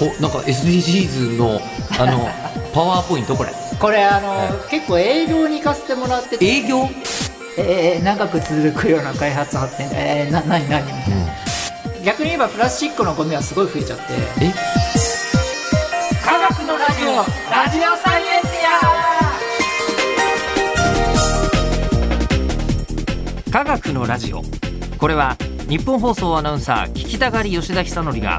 おなんか SDGs のあの パワーポイントこれ。これあの、結構営業に行かせてもらってて。営業？えー長く続くような開発発展。えー、な何何？みたいな、逆に言えばプラスチックのゴミはすごい増えちゃって。え？科学のラジオ。ラジオサイエンティ科学のラジオ。これは日本放送アナウンサー聞きたがり吉田久典が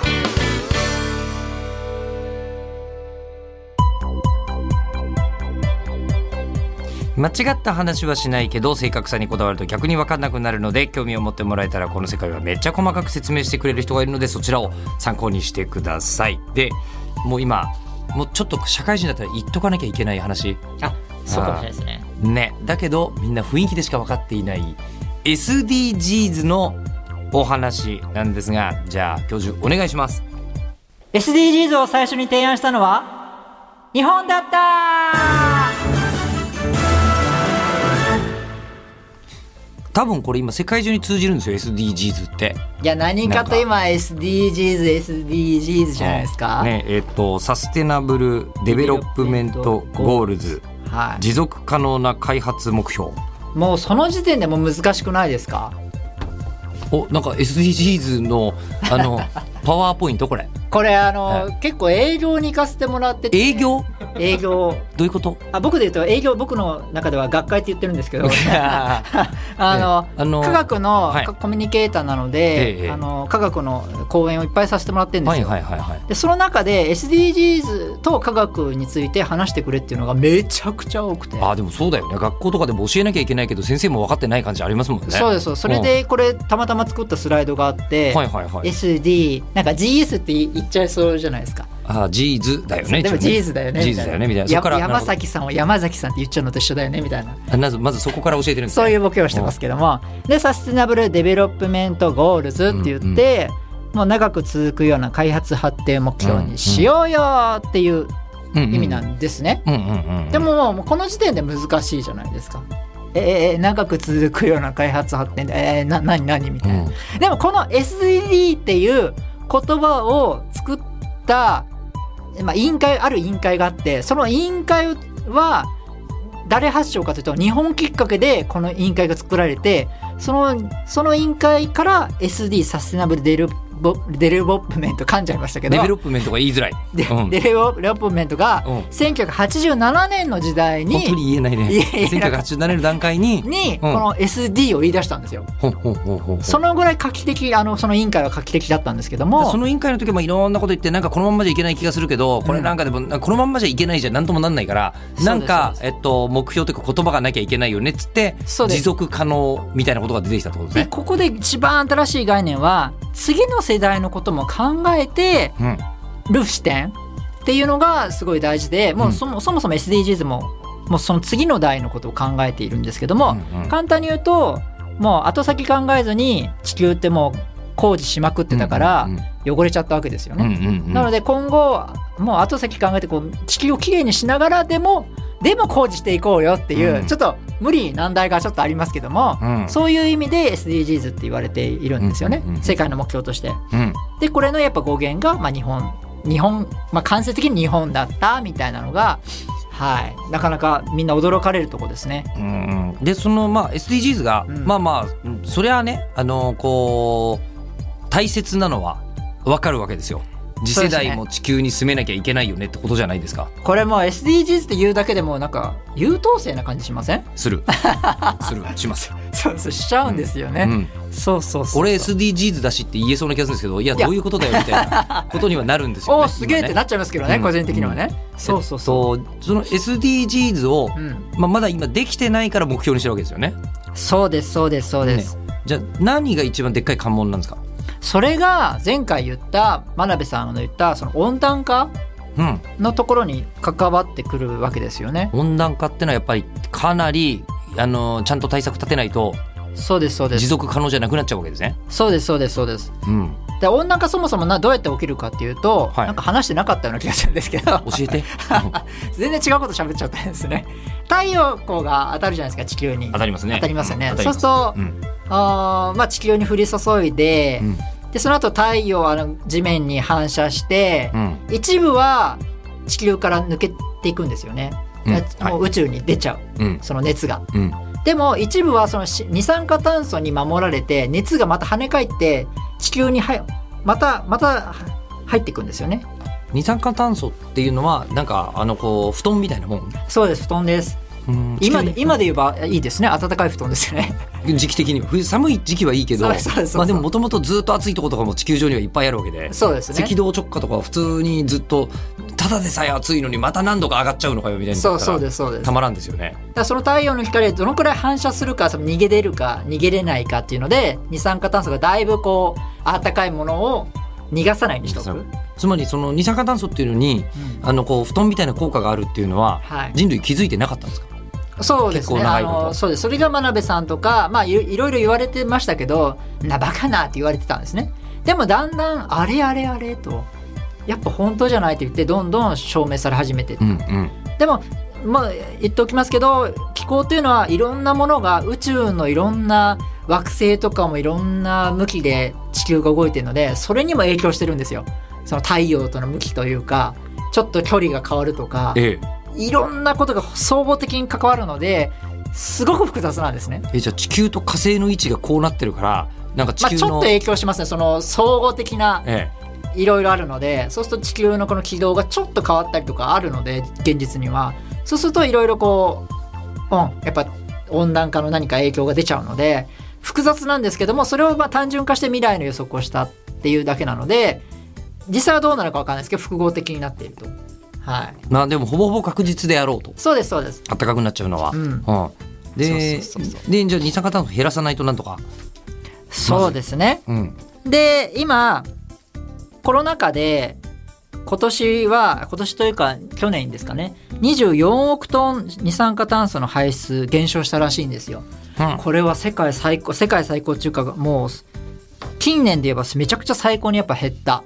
間違った話はしないけど正確さにこだわると逆に分かんなくなるので興味を持ってもらえたらこの世界はめっちゃ細かく説明してくれる人がいるのでそちらを参考にしてください。でもう今もうちょっと社会人だったら言っとかなきゃいけない話。あそうかもしれないですね。ね。だけどみんな雰囲気でしか分かっていない SDGs のお話なんですがじゃあ教授お願いします。SDGs を最初に提案したのは日本だった多分これ今世界中に通じるんですよ SDGs って。いや何かと今 SDGs、SDGs じゃないですか？ねえっと Sustainable Development Goals。は持続可能な開発目標。い。もうその時点でもう難しくないですか？おなんか SDGs のあの パワーポイントこれ。これあの、は結構営業に行かせてもらってて。営業？営業どういうこと？あ僕で言うと営業僕の中では学会って言ってるんですけど。あの、ええあの科学のはい。コミュニケーターなので、ええあの科学の講演をいっぱいさせてもらってるんではいすよ。はいはいはいでその中で SDGs と科学について話してくれっていうのがめちゃくちゃ多くて。あでもそうだよね。学校とかでも教えなきゃいけないけど先生も分かってない感じありますもんね。そうですそうそれでこれたまたま作ったスライドがあって、はいはいはい。SD なんか GS って言っちゃいそうじゃないですか。あ Gs だよねでも一応ね GS だよね。ジーズだよねみたいなそやこから山崎さんを山崎さんって言っちゃうのと一緒だよねみたいな。あまずまずそこから教えてるんですねそういうボケをしてますけども。で、 Sustainable Development Goals って言って、もう長く続くような開発発展目標にしようよっていう意味なんですね。うんうんうんでももうこの時点で難しいじゃないですか。えー、長く続くような開発発展で、えー、な、何何みたいな。うんでもこの SDGs っていう言葉を作った、まあ、委員会ある委員会があってその委員会は誰発祥かというと日本きっかけでこの委員会が作られてそのその委員会から SD Sustainable Delvo Development 噛んじゃいましたけど。 Develop ment が言いづらい。でうん。 Develo pment がうん。1987年の時代に本当に言えないね。い。やいや1987年の段階に。にこの SD を言い出したんですよ。そのぐらい画期的あのその委員会は画期的だったんですけども。その委員会の時もいろんなこと言ってなんかこのまんまじゃいけない気がするけどこれなんかでも、このまんまじゃいけないじゃなんともなんないからすなんかえっと目標というか言葉がなきゃいけないよねっつって持続可能みたいなことが出てきたってことですね。でここで一番新しい概念は次の世代のことも考えてうん。る視点っていうのがすごい大事でもうそも,、そもそも SDGs ももうその次の代のことを考えているんですけども、うんうん。簡単に言うともう後先考えずに地球ってもう工事しまくってたからうんうん汚れちゃったわけですよね。うんうんうん。なので今後もう後先考えてこう地球をきれいにしながらでもでも工事していこうよっていう、うん。ちょっと無理難題がちょっとありますけども、うん。そういう意味で SDGs って言われているんですよね、うんうんうん。世界の目標として。うん。でこれのやっぱ語源が、まあ、日本日本、まあ、間接的に日本だったみたいなのが、はい、なかなかみんな驚かれるとこですね。うんでそのまあ SDGs が、うん。まあまあうんそれはねあのこう大切なのは分かるわけですよ。次世代も地球に住めなきゃいけないよねってことじゃないですか。これもう SDGs って言うだけでもなんか優等生な感じしません？する するします。そうそうしちゃうんですよね。うんそうそうそう。俺 SDGs だしって言えそうな気がするんですけどいやどういうことだよみたいな ことにはなるんですよね。おーすげえってなっちゃいますけどね、うん個人的にはね。そうそうそそうその SDGs を、う。うん、まあ、まだ今できてないから目標にしてるわけですよね。そうですそうですそうです。じゃあ何が一番でっかい関門なんですか？それが前回言った真鍋さんの言ったその温暖化うん、のところに関わってくるわけですよね。温暖化ってのはやっぱりかなりあのちゃんと対策立てないとそうですそうです持続可能じゃなくなっちゃうわけですね。そうですそうですそうですうん、で温暖化そもそもなどうやって起きるかっていうと、はい。なんか話してなかったような気がするんですけど。教えて。全然違うこと喋っちゃったんですね。太陽光が当たるじゃないですか地球に。当たりますね。当たりますよね。そうするうん。あーまあ地球に降り注いで、うん。でその後太陽はあの地面に反射してう、ん。一部は地球から抜けていくんですよね、うん。もう宇宙に出ちゃう。うん。その熱が。うんでも一部はそのし二酸化炭素に守られて熱がまた跳ね返って地球にはまたまたは入っていくんですよね二酸化炭素っていうのはなんかあのこう布団みたいなもん？そうです布団ですうん今で今で言えばいいですね。暖かい布団ですよね。時期的に。は冬寒い時期はいいけどまあでももともとずっと暑いところとかも地球上にはいっぱいあるわけでそうですね。赤道直下とかは普通にずっとただでさえ暑いのにまた何度か上がっちゃうのかよみたいなそうそうですそうです。たまらんですよね。だその太陽の光でどのくらい反射するかその逃げ出るか逃げれないかっていうので二酸化炭素がだいぶこう暖かいものを逃がさないにしとく、つまりその二酸化炭素っていうのにうん。あのこう布団みたいな効果があるっていうのははい、人類気づいてなかったんですか？そうですね。あのそうです。それが真鍋さんとか、まあ、いろいろ言われてましたけどなバカなって言われてたんですね。でもだんだんあれあれあれとやっぱ本当じゃないって言ってどんどん証明され始めてうんうん。でもまあ言っておきますけど気候っていうのはいろんなものが宇宙のいろんな惑星とかもいろんな向きで地球が動いてるのでそれにも影響してるんですよ。その太陽との向きというかちょっと距離が変わるとか。ええいろんなことが総合的に関わるのですごく複雑なんですね。えじゃあ地球と火星の位置がこうなってるからなんか地まあ、球の、ちょっと影響しますねその総合的なえいろいろあるのでそうすると地球のこの軌道がちょっと変わったりとかあるので現実にはそうするといろいろこう、うん、やっぱ温暖化の何か影響が出ちゃうので複雑なんですけどもそれをまあ単純化して未来の予測をしたっていうだけなので実際はどうなるかわかんないですけど複合的になっていると。はい、えまあでもほぼほぼ確実であろうと。そうですそうです。暖かくなっちゃうのは。うん。うん。ででじゃあ二酸化炭素減らさないとなんとか。そうですね。うん。で今コロナ禍で今年は今年というか去年ですかね。24億トン二酸化炭素の排出減少したらしいんですよ。うん。これは世界最高世界最高っていうかもう近年で言えばめちゃくちゃ最高にやっぱ減った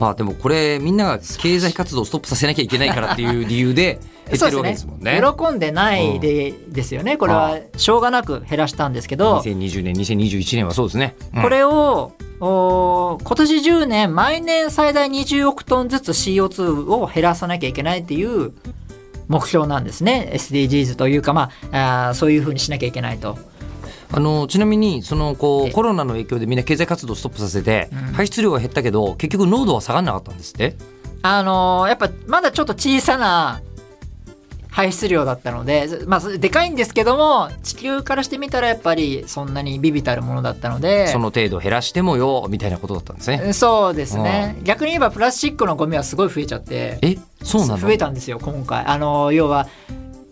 まあでもこれみんなが経済活動をストップさせなきゃいけないからっていう理由で 減ってるわけですもんね。喜んでないで、ですよねこれはしょうがなく減らしたんですけど2020年2021年はそうですね。うんこれを、おー今年10年毎年最大20億トンずつ CO2 を減らさなきゃいけないっていう目標なんですね SDGs というかまああーそういうふうにしなきゃいけないと。あのちなみにそのこえうコロナの影響でみんな経済活動をストップさせて、うん。排出量が減ったけど結局濃度は下がらなかったんですって？あのーやっぱまだちょっと小さな排出量だったので、まあ、でかいんですけども地球からしてみたらやっぱりそんなにビビたるものだったので。その程度減らしてもよみたいなことだったんですね。そうですね。逆に言えばプラスチックのゴミはすごい増えちゃって。えそうなの？増えたんですよ今回。あの要は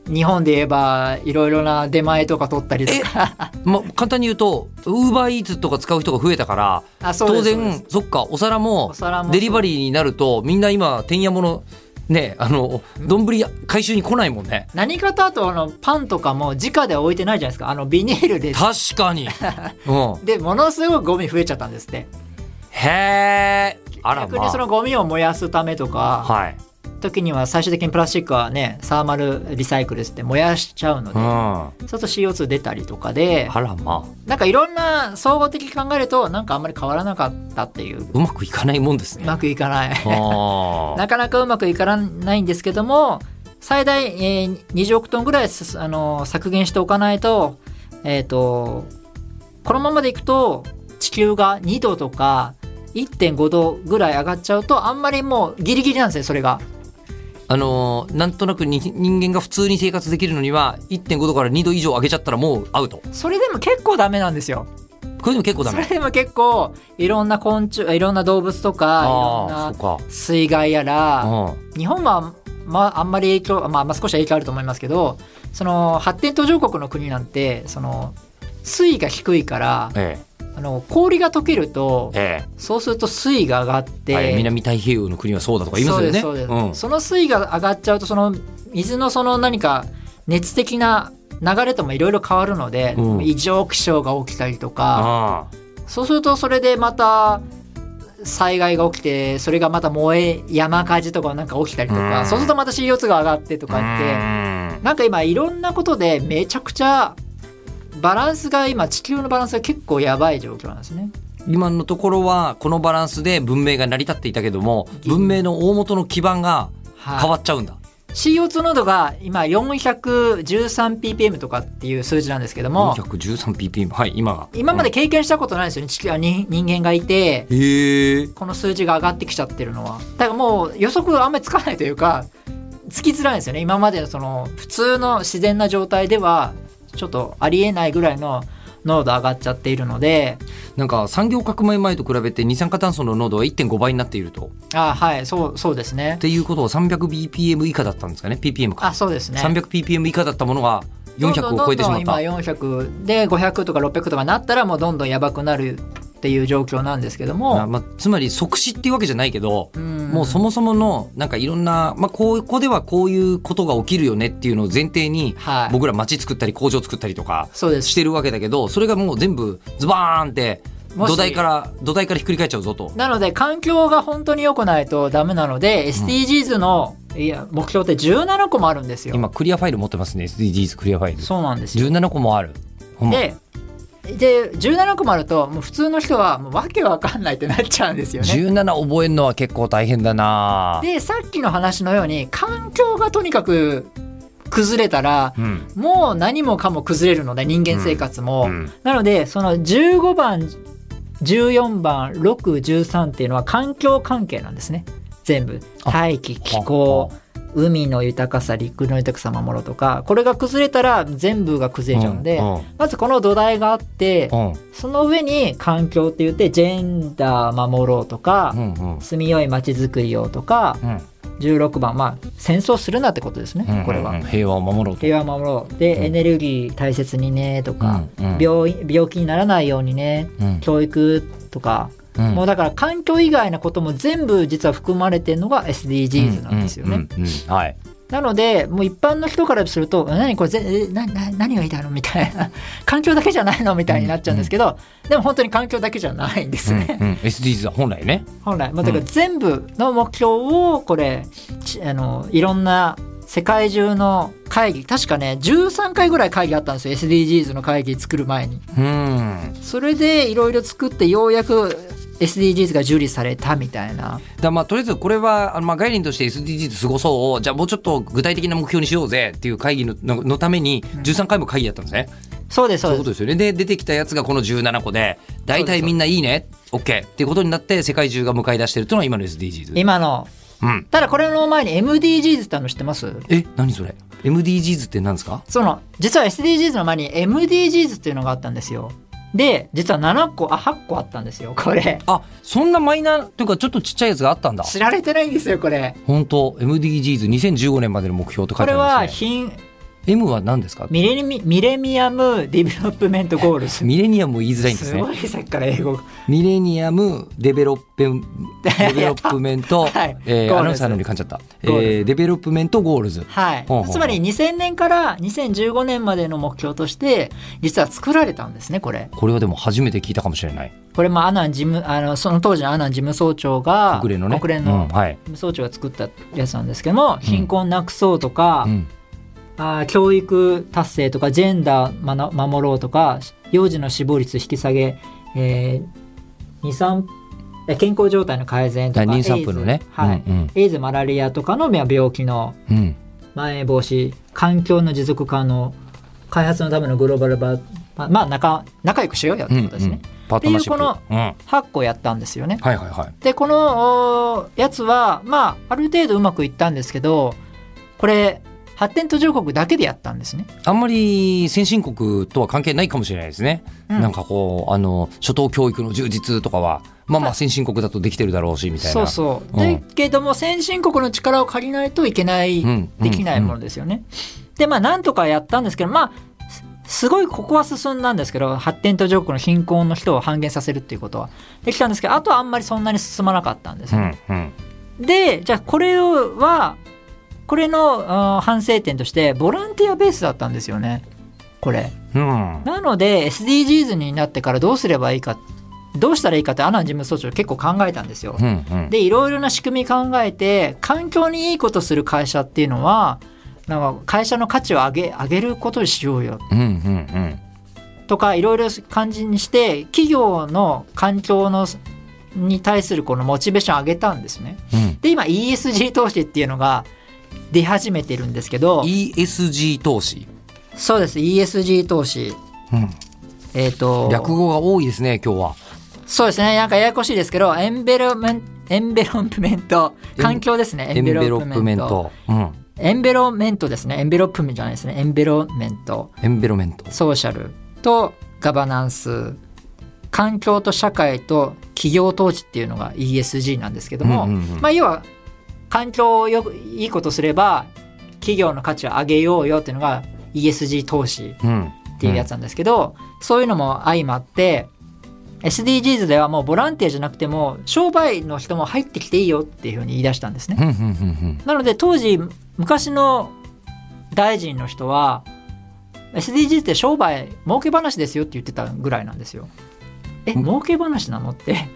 日本で言えばいろいろな出前とか取ったりとか。ま、簡単に言うとウーバーイーツとか使う人が増えたからあそう当然そっかお皿もデリバリーになるとみんな今てんやものねあの丼回収に来ないもんね。何かとあとあのパンとかも直で置いてないじゃないですか。あのビニールで確かに、うん、でものすごくゴミ増えちゃったんですって。へえあらま逆にそのゴミを燃やすためとあかはい、時には最終的にプラスチックはねサーマルリサイクルって燃やしちゃうので、うん、そうすると CO2 出たりとかであらまあ。なんかいろんな総合的に考えるとなんかあんまり変わらなかったっていう。うまくいかないもんですね。うまくいかない。あ なかなかうまくいかないんですけども最大、えー20億トンぐらいすあの削減しておかないと,、えー、とこのままでいくと地球が2度とか1.5度ぐらい上がっちゃうとあんまりもうギリギリなんですよそれが。あのーなんとなくに人間が普通に生活できるのには1.5度から2度以上上げちゃったらもうアウト。それでも結構ダメなんですよ。これでも結構ダメ。それでも結構いろんな昆虫いろんな動物とかいろんな水害やらうん日本は、まあ、あんまり影響、まあ、まあ少しは影響あると思いますけどその発展途上国の国なんてその水位が低いからえあの氷が溶けるとええ。そうすると水位が上がっえて、はい、南太平洋の国はそうだとか言いますよね。そうですその水位が上がっちゃうとその水のその何か熱的な流れともいろいろ変わるので、うん。異常気象が起きたりとか。あそうするとそれでまた災害が起きてそれがまた燃え山火事とかなんか起きたりとか、うん。そうするとまた CO2 が上がってとあかってなんか今いろんなことでめちゃくちゃバランスが今地球のバランスが結構やばい状況なんですね。今のところはこのバランスで文明が成り立っていたけども文明の大元の基盤がはい。変わっちゃうんだ、CO2 濃度が今 413ppm とかっていう数字なんですけども 413ppm はい今が。今まで経験したことないですよね。地球はに人間がいてこの数字が上がってきちゃってるのは。だからもう予測があんまりつかないというかつきづらいんですよね。今までのその普通の自然な状態ではちょっとありえないぐらいの濃度上がっちゃっているのでなんか産業革命前と比べて二酸化炭素の濃度は1.5倍になっていると。あはいそうそうですね。っていうことは 300bpm 以下だったんですかね？Ppm か、あそうですね。300ppm 以下だったものが400を超えてしまった。どんどんどんどん今400で500とか600とかなったらもうどんどんやばくなるっていう状況なんですけども、あまあ、つまり即死っていうわけじゃないけど、うん。もうそもそものなんかいろんな、まあ、ここではこういうことが起きるよねっていうのを前提に、はい。僕ら街作ったり工場作ったりとかしてるわけだけどそれがもう全部ズバーンって土台から土台からひっくり返っちゃうぞと。なので環境が本当に良くないとダメなので、SDGs のいや目標って17個もあるんですよ。今クリアファイル持ってますね SDGs クリアファイル。そうなんですよ。17個もある。ほんま。でで17個もあるともう普通の人はもうわけわかんないってなっちゃうんですよね。17覚えるのは結構大変だな。でさっきの話のように環境がとにかく崩れたらうん。もう何もかも崩れるので人間生活も。うん。なのでその15番14番613っていうのは環境関係なんですね。全部。あ大気気候海の豊かさ陸の豊かさ守ろうとかこれが崩れたら全部が崩れちゃうので、うんまずこの土台があってうん。その上に環境って言ってジェンダー守ろうとか、うんうん。住みよい街づくりをとかうん。16番まあ戦争するなってことですね、うんこれは。うん平和を守ろうと。平和守ろう。で、うん。エネルギー大切にねとか、うんうん。病病気にならないようにねうん。教育とか、うん。もうだから環境以外のことも全部実は含まれてるのが SDGs なんですよね。うん。うん。うん。はい。なのでもう一般の人からすると「何これぜえなな何が言いたいの?」みたいな。環境だけじゃないの？みたいになっちゃうんですけど、でも本当に環境だけじゃないんですね。うん。うん。SDGs は本来ね。本来。まあだから全部の目標をこれちあのいろんな世界中の会議確かね13回ぐらい会議あったんですよ。SDGs の会議作る前に。うん。それでいろいろ作ってようやく SDGs が受理されたみたいな。だまあとりあえずこれはあのまあ概念として SDGs 過ごそう。じゃあもうちょっと具体的な目標にしようぜっていう会議のののために13回も会議やったんですね、そうですそそううです。いうことですよね。で出てきたやつがこの17個で大体みんないいね。OK っていうことになって世界中が向かい出してるというのが今の SDGs 今の。うん。ただこれの前に MDGs ってあの知ってます？え何それ？MDGs って何ですか？その実は SDGs の前に MDGs っていうのがあったんですよで実は7個あ8個あったんですよこれ。あそんなマイナーというかちょっとちっちゃいやつがあったんだ。知られてないんですよこれ。本当？MDGs2015 年までの目標と書これいてあはるんですね貧 M は何ですか？ミレミ Millennium Development Goals ミレニアムも言いづらいんですね。すごいさっきから英語。 Millennium Developmen Development、はい。えー、アナウンサーのように噛んじゃった、えゴー Development Goals はいほう。ほつまり2000年から2015年までの目標として実は作られたんですねこれ。これはでも初めて聞いたかもしれない。これもアナン事務あのその当時のアナン事務総長が国連のね。国連の事務総長が作ったやつなんですけども、貧困なくそうとか、うんあー教育達成とかジェンダー守ろうとか幼児の死亡率引き下げ、えー、23え健康状態の改善とか妊産婦のね。エイズはい。うんうん。エイズマラリアとかのまあ病気のうん。まん延防止環境の持続可能開発のためのグローバルバまあまあ仲仲良くしようよってことですね、パートナーシップ。っていうこうん、はい8個やったんですよね。はいはいでこのおやつはまあある程度うまくいったんですけどこれ発展途上国だけでやったんですね。あんまり先進国とは関係ないかもしれないですね、うん。なんかこうあの初等教育の充実とかはまあまあ先進国だとできてるだろうしみたいな。そうそう。うん。だけども先進国の力を借りないといけない、うん。できないものですよね。でまあなんとかやったんですけどまあすすごいここは進んだんですけど発展途上国の貧困の人を半減させるっていうことは。できたんですけどあとはあんまりそんなに進まなかったんですよ、うんうん。でじゃあこれはこれの反省点としてボランティアベースだったんですよね。これ。うんなので SDGs になってからどうすればいいかどうしたらいいかってアナン事務総長結構考えたんですよ。うんうんでいろいろな仕組み考えて環境にいいことする会社っていうのはなんか会社の価値を上げ上げることにしようようんうんとかいろいろ感じにして企業の環境のに対するこのモチベーションを上げたんですね。うんで今 ESG 投資っていうのが出始めてるんですけど ESG 投資、そうです。ESG 投資。うん、えっ、と略語が多いですね今日は。そうですね。なんかややこしいですけど Environmen Environment。環境ですね Envelopment、うん、エンベロメントですね。 Envelopment じゃないですね。 Environment。 Environment。ソーシャル。とガバナンス。環境と社会と企業統治っていうのが ESG なんですけども、うんうんうん。まあ要は環境をよくいいことすれば企業の価値を上げようよっていうのが ESG 投資うんっていうやつなんですけど、そういうのも相まって SDGs ではもうボランティアじゃなくても商売の人も入ってきていいよっていうふうに言い出したんですね。うんうんうんなので当時昔の大臣の人は SDGs って商売儲け話ですよって言ってたぐらいなんですよ。えうん儲け話なのって？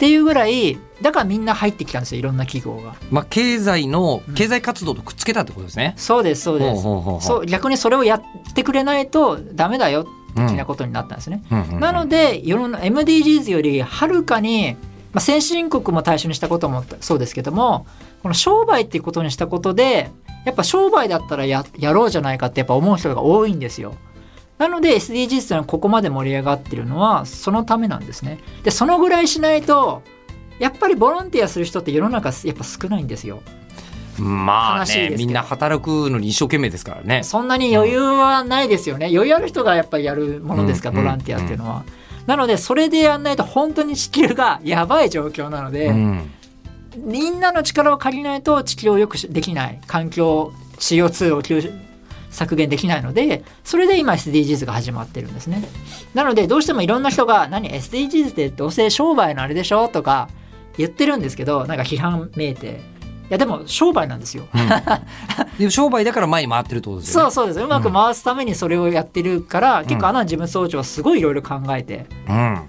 っていうぐらいだからみんな入ってきたんですよいろんな企業が。まあ経済の経済活動とくっつけたってことですね、そうですそうです。ほうほうほうほうそう逆にそれをやってくれないとダメだようん的なことになったんですね。うんうんうんなので世の MDGs よりはるかに、まあ、先進国も対象にしたこともそうですけどもこの商売っていうことにしたことでやっぱ商売だったらややろうじゃないかってやっぱ思う人が多いんですよ。なので SDGs っていうのはここまで盛り上がってるのはそのためなんですね。でそのぐらいしないとやっぱりボランティアする人って世の中やっぱ少ないんですよ。まあねみんな働くのに一生懸命ですからねそんなに余裕はないですよね。余裕ある人がやっぱりやるものですかボランティアっていうのは。なので、それでやんないと本当に地球が やばい状況なので、うんみんなの力を借りないと地球を良くしできない。環境、CO2 を吸削減できないので、それで今 SDGs が始まってるんですね。なので、どうしてもいろんな人が、何 SDGs ってどうせ商売のあれでしょとか言ってるんですけど、なんか批判めいて。いや、でも商売なんですよ。で商売だから前に回ってるってことですよねそうそうですうまく回すためにそれをやってるから、結構アナン事務総長はすごいいろいろ考えてうん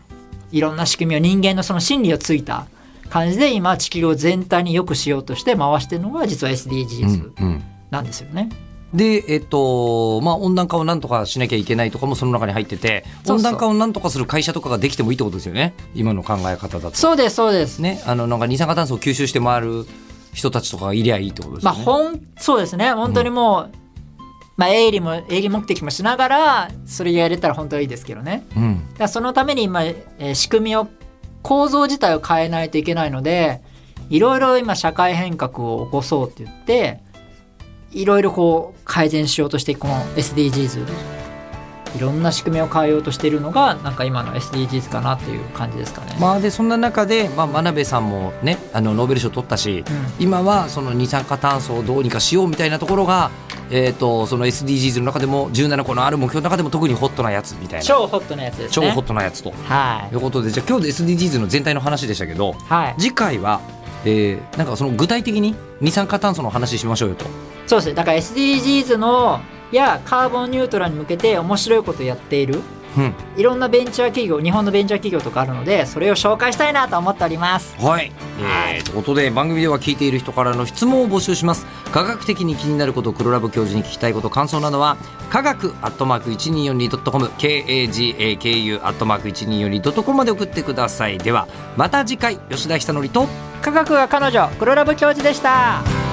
いろんな仕組みを人間のその心理をついた感じで今地球を全体に良くしようとして回してるのが実は SDGs うんうんなんですよね。で、えっと、まあ、温暖化をなんとかしなきゃいけないとかもその中に入ってて、温暖化をなんとかする会社とかができてもいいってことですよね。今の考え方だと。そうですそうです。ね、あの、なんか二酸化炭素を吸収して回る人たちとかがいりゃいいってことですね。あほんそうですね本当にもう、まあ営利も営利目的もしながらそれやれたら本当はいいですけどね。うん。だそのために今、えー仕組みを構造自体を変えないといけないのでいろいろ今社会変革を起こそうって言っていろいろこう改善しようとしてこの SDGs いろんな仕組みを変えようとしているのがなんか今の SDGs かなっていう感じですかね。まあ、で、そんな中で、まあ、真鍋さんもね、あの、ノーベル賞取ったし、今はその二酸化炭素をどうにかしようみたいなところが、えっ、と、その SDGs の中でも、17個のある目標の中でも特にホットなやつみたいな。超ホットなやつですね。超ホットなやつと。はいいうことで、じゃあ今日で SDGs の全体の話でしたけど、はい。次回は、えーなんかその具体的に二酸化炭素の話しましょうよと。そうですね。だから SDGs のやカーボンニュートラルに向けて面白いことをやっているうん。いろんなベンチャー企業日本のベンチャー企業とかあるのでそれを紹介したいなと思っておりますはい。えー、ということで番組では聞いている人からの質問を募集します。科学的に気になること、黒ラブ教授に聞きたいこと、感想などは、科学アットマーク 1242.com、KAGAKU アットマーク 1242.com まで送ってください。では、また次回、吉田久典と、科学は彼女黒ラブ教授でした